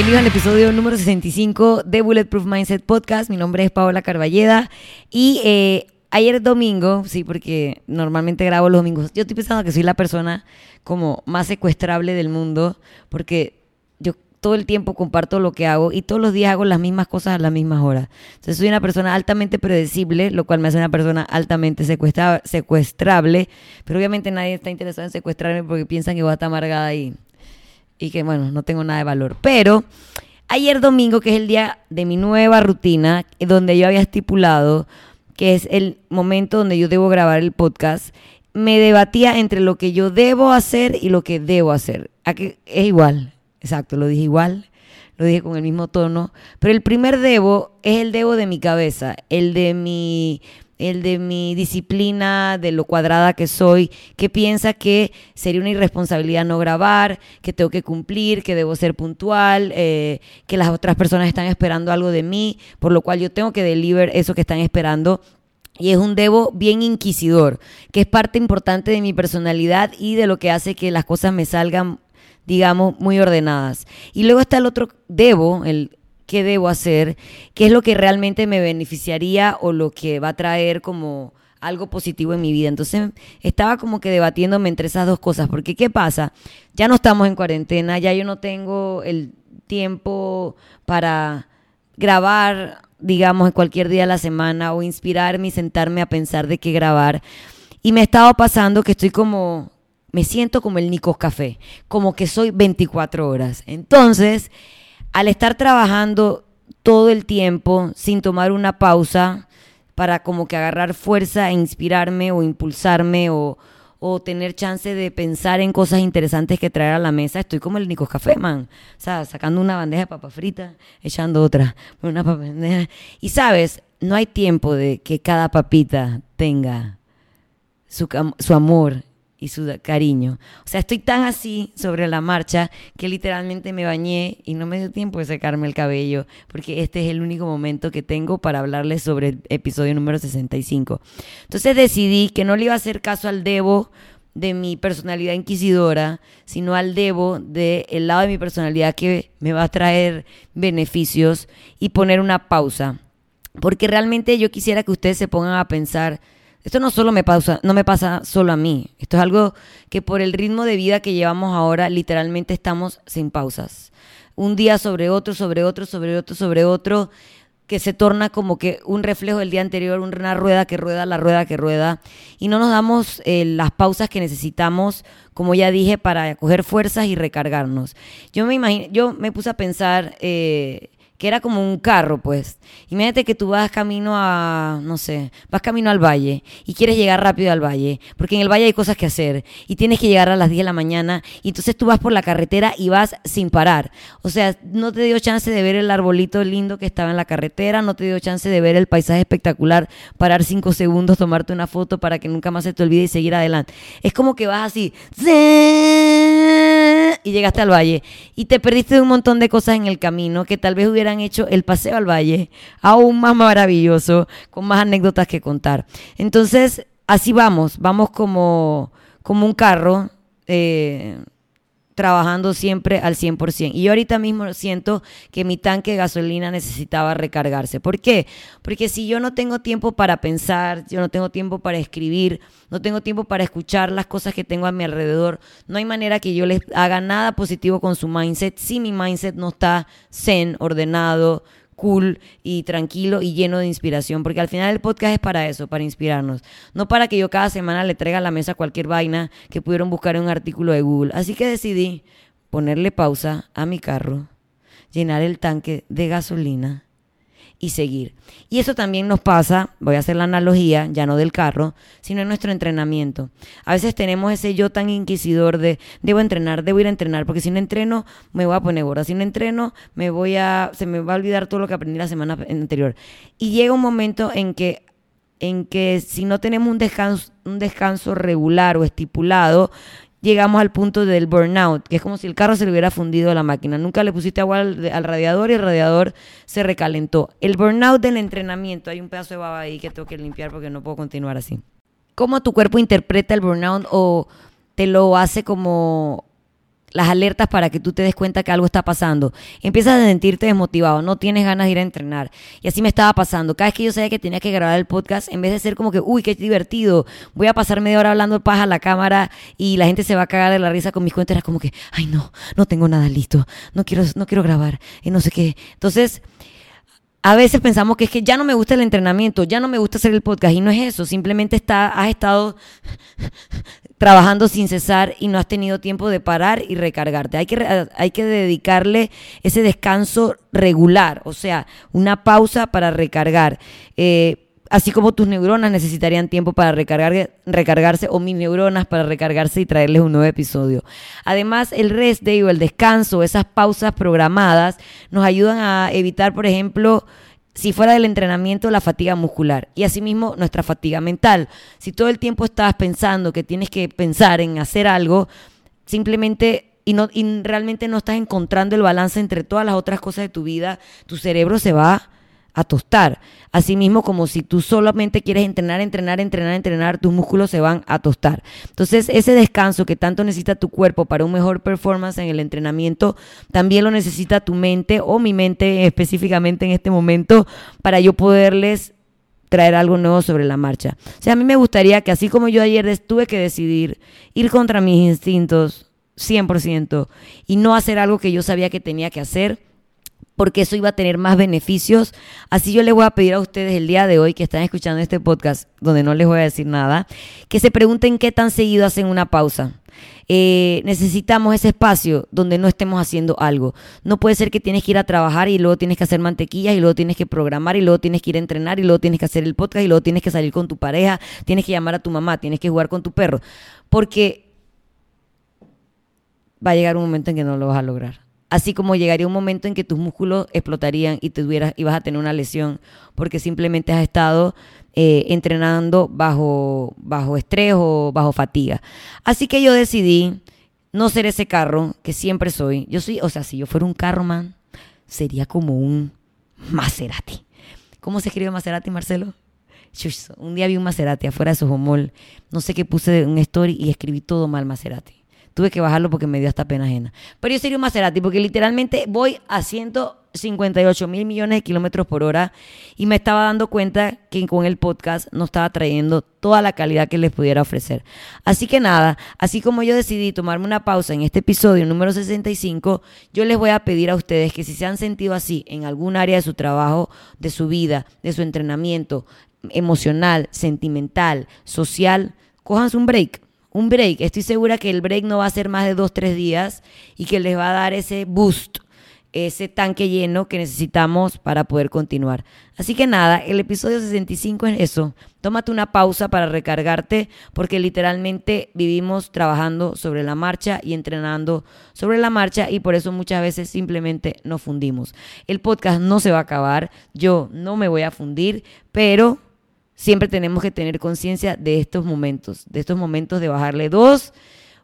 Bienvenido al episodio número 65 de Bulletproof Mindset Podcast. Mi nombre es Paola Carballeda y eh, ayer domingo, sí, porque normalmente grabo los domingos, yo estoy pensando que soy la persona como más secuestrable del mundo porque yo todo el tiempo comparto lo que hago y todos los días hago las mismas cosas a las mismas horas. Entonces soy una persona altamente predecible, lo cual me hace una persona altamente secuestra secuestrable, pero obviamente nadie está interesado en secuestrarme porque piensan que voy a estar amargada y y que bueno, no tengo nada de valor. Pero ayer domingo, que es el día de mi nueva rutina, donde yo había estipulado que es el momento donde yo debo grabar el podcast, me debatía entre lo que yo debo hacer y lo que debo hacer. Es igual, exacto, lo dije igual, lo dije con el mismo tono, pero el primer debo es el debo de mi cabeza, el de mi el de mi disciplina, de lo cuadrada que soy, que piensa que sería una irresponsabilidad no grabar, que tengo que cumplir, que debo ser puntual, eh, que las otras personas están esperando algo de mí, por lo cual yo tengo que deliver eso que están esperando. Y es un debo bien inquisidor, que es parte importante de mi personalidad y de lo que hace que las cosas me salgan, digamos, muy ordenadas. Y luego está el otro debo, el qué debo hacer, qué es lo que realmente me beneficiaría o lo que va a traer como algo positivo en mi vida. Entonces estaba como que debatiéndome entre esas dos cosas, porque ¿qué pasa? Ya no estamos en cuarentena, ya yo no tengo el tiempo para grabar, digamos, en cualquier día de la semana o inspirarme y sentarme a pensar de qué grabar. Y me estaba pasando que estoy como, me siento como el Nicos Café, como que soy 24 horas. Entonces, al estar trabajando todo el tiempo sin tomar una pausa para como que agarrar fuerza e inspirarme o impulsarme o, tener chance de pensar en cosas interesantes que traer a la mesa, estoy como el Nicos Café, man. O sea, sacando una bandeja de papa frita, echando otra, una papa Y sabes, no hay tiempo de que cada papita tenga su, su amor y su cariño. O sea, estoy tan así sobre la marcha que literalmente me bañé y no me dio tiempo de secarme el cabello, porque este es el único momento que tengo para hablarles sobre el episodio número 65. Entonces decidí que no le iba a hacer caso al Debo de mi personalidad inquisidora, sino al Debo del el lado de mi personalidad que me va a traer beneficios y poner una pausa. Porque realmente yo quisiera que ustedes se pongan a pensar esto no solo me pasa, no me pasa solo a mí. Esto es algo que por el ritmo de vida que llevamos ahora, literalmente estamos sin pausas. Un día sobre otro, sobre otro, sobre otro, sobre otro, que se torna como que un reflejo del día anterior, una rueda que rueda, la rueda que rueda, y no nos damos eh, las pausas que necesitamos, como ya dije, para coger fuerzas y recargarnos. Yo me imagino, yo me puse a pensar eh, que era como un carro, pues. Imagínate que tú vas camino a, no sé, vas camino al valle y quieres llegar rápido al valle, porque en el valle hay cosas que hacer y tienes que llegar a las 10 de la mañana y entonces tú vas por la carretera y vas sin parar. O sea, no te dio chance de ver el arbolito lindo que estaba en la carretera, no te dio chance de ver el paisaje espectacular, parar cinco segundos, tomarte una foto para que nunca más se te olvide y seguir adelante. Es como que vas así y llegaste al valle y te perdiste un montón de cosas en el camino que tal vez hubieran hecho el paseo al valle aún más maravilloso, con más anécdotas que contar. Entonces, así vamos, vamos como, como un carro. Eh, trabajando siempre al 100%. Y yo ahorita mismo siento que mi tanque de gasolina necesitaba recargarse. ¿Por qué? Porque si yo no tengo tiempo para pensar, yo no tengo tiempo para escribir, no tengo tiempo para escuchar las cosas que tengo a mi alrededor, no hay manera que yo les haga nada positivo con su mindset si mi mindset no está zen, ordenado, cool y tranquilo y lleno de inspiración, porque al final el podcast es para eso, para inspirarnos, no para que yo cada semana le traiga a la mesa cualquier vaina que pudieron buscar en un artículo de Google. Así que decidí ponerle pausa a mi carro, llenar el tanque de gasolina y seguir. Y eso también nos pasa, voy a hacer la analogía, ya no del carro, sino en nuestro entrenamiento. A veces tenemos ese yo tan inquisidor de debo entrenar, debo ir a entrenar, porque si no entreno me voy a poner gorda, si no entreno me voy a se me va a olvidar todo lo que aprendí la semana anterior. Y llega un momento en que en que si no tenemos un descanso, un descanso regular o estipulado, llegamos al punto del burnout, que es como si el carro se le hubiera fundido a la máquina. Nunca le pusiste agua al, radiador y el radiador se recalentó. El burnout del entrenamiento, hay un pedazo de baba ahí que tengo que limpiar porque no puedo continuar así. ¿Cómo tu cuerpo interpreta el burnout o te lo hace como las alertas para que tú te des cuenta que algo está pasando. Empiezas a sentirte desmotivado, no tienes ganas de ir a entrenar. Y así me estaba pasando. Cada vez que yo sabía que tenía que grabar el podcast, en vez de ser como que, uy, qué divertido, voy a pasar media hora hablando paja a la cámara y la gente se va a cagar de la risa con mis cuentas, era como que, ay, no, no tengo nada listo, no quiero, no quiero grabar, y no sé qué. Entonces, a veces pensamos que es que ya no me gusta el entrenamiento, ya no me gusta hacer el podcast y no es eso, simplemente está, has estado trabajando sin cesar y no has tenido tiempo de parar y recargarte. Hay que, hay que dedicarle ese descanso regular, o sea, una pausa para recargar. Eh, así como tus neuronas necesitarían tiempo para recargar, recargarse o mis neuronas para recargarse y traerles un nuevo episodio. Además, el rest day o el descanso, esas pausas programadas, nos ayudan a evitar, por ejemplo, si fuera del entrenamiento, la fatiga muscular y asimismo nuestra fatiga mental. Si todo el tiempo estás pensando que tienes que pensar en hacer algo, simplemente y, no, y realmente no estás encontrando el balance entre todas las otras cosas de tu vida, tu cerebro se va a tostar. Asimismo, como si tú solamente quieres entrenar, entrenar, entrenar, entrenar, tus músculos se van a tostar. Entonces, ese descanso que tanto necesita tu cuerpo para un mejor performance en el entrenamiento, también lo necesita tu mente o mi mente específicamente en este momento para yo poderles traer algo nuevo sobre la marcha. O sea, a mí me gustaría que así como yo ayer tuve que decidir ir contra mis instintos 100% y no hacer algo que yo sabía que tenía que hacer, porque eso iba a tener más beneficios. Así yo les voy a pedir a ustedes el día de hoy que están escuchando este podcast, donde no les voy a decir nada, que se pregunten qué tan seguido hacen una pausa. Eh, necesitamos ese espacio donde no estemos haciendo algo. No puede ser que tienes que ir a trabajar y luego tienes que hacer mantequillas y luego tienes que programar y luego tienes que ir a entrenar y luego tienes que hacer el podcast y luego tienes que salir con tu pareja, tienes que llamar a tu mamá, tienes que jugar con tu perro. Porque va a llegar un momento en que no lo vas a lograr así como llegaría un momento en que tus músculos explotarían y te tuvieras, ibas a tener una lesión porque simplemente has estado eh, entrenando bajo, bajo estrés o bajo fatiga. Así que yo decidí no ser ese carro que siempre soy. Yo soy, o sea, si yo fuera un carro, man, sería como un Maserati. ¿Cómo se escribe Maserati, Marcelo? Un día vi un Maserati afuera de su homol. No sé qué puse en un story y escribí todo mal Maserati. Tuve que bajarlo porque me dio hasta pena ajena. Pero yo sería un Maserati porque literalmente voy a 158 mil millones de kilómetros por hora y me estaba dando cuenta que con el podcast no estaba trayendo toda la calidad que les pudiera ofrecer. Así que nada, así como yo decidí tomarme una pausa en este episodio número 65, yo les voy a pedir a ustedes que si se han sentido así en algún área de su trabajo, de su vida, de su entrenamiento emocional, sentimental, social, cojan un break un break. Estoy segura que el break no va a ser más de dos, tres días y que les va a dar ese boost, ese tanque lleno que necesitamos para poder continuar. Así que nada, el episodio 65 es eso. Tómate una pausa para recargarte porque literalmente vivimos trabajando sobre la marcha y entrenando sobre la marcha y por eso muchas veces simplemente nos fundimos. El podcast no se va a acabar, yo no me voy a fundir, pero siempre tenemos que tener conciencia de estos momentos, de estos momentos de bajarle dos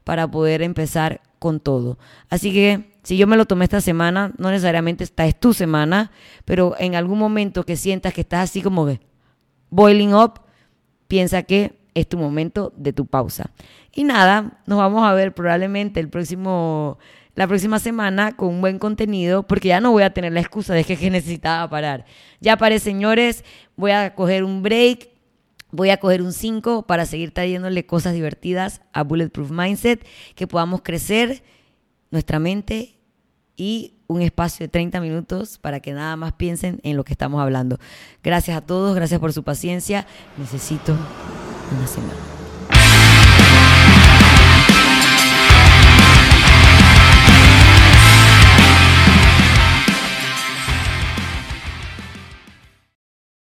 para poder empezar con todo. Así que si yo me lo tomé esta semana, no necesariamente esta es tu semana, pero en algún momento que sientas que estás así como boiling up, piensa que es tu momento de tu pausa. Y nada, nos vamos a ver probablemente el próximo la próxima semana con un buen contenido, porque ya no voy a tener la excusa de que, necesitaba parar. Ya paré, señores, voy a coger un break, voy a coger un 5 para seguir trayéndole cosas divertidas a Bulletproof Mindset, que podamos crecer nuestra mente y un espacio de 30 minutos para que nada más piensen en lo que estamos hablando. Gracias a todos, gracias por su paciencia. Necesito una semana.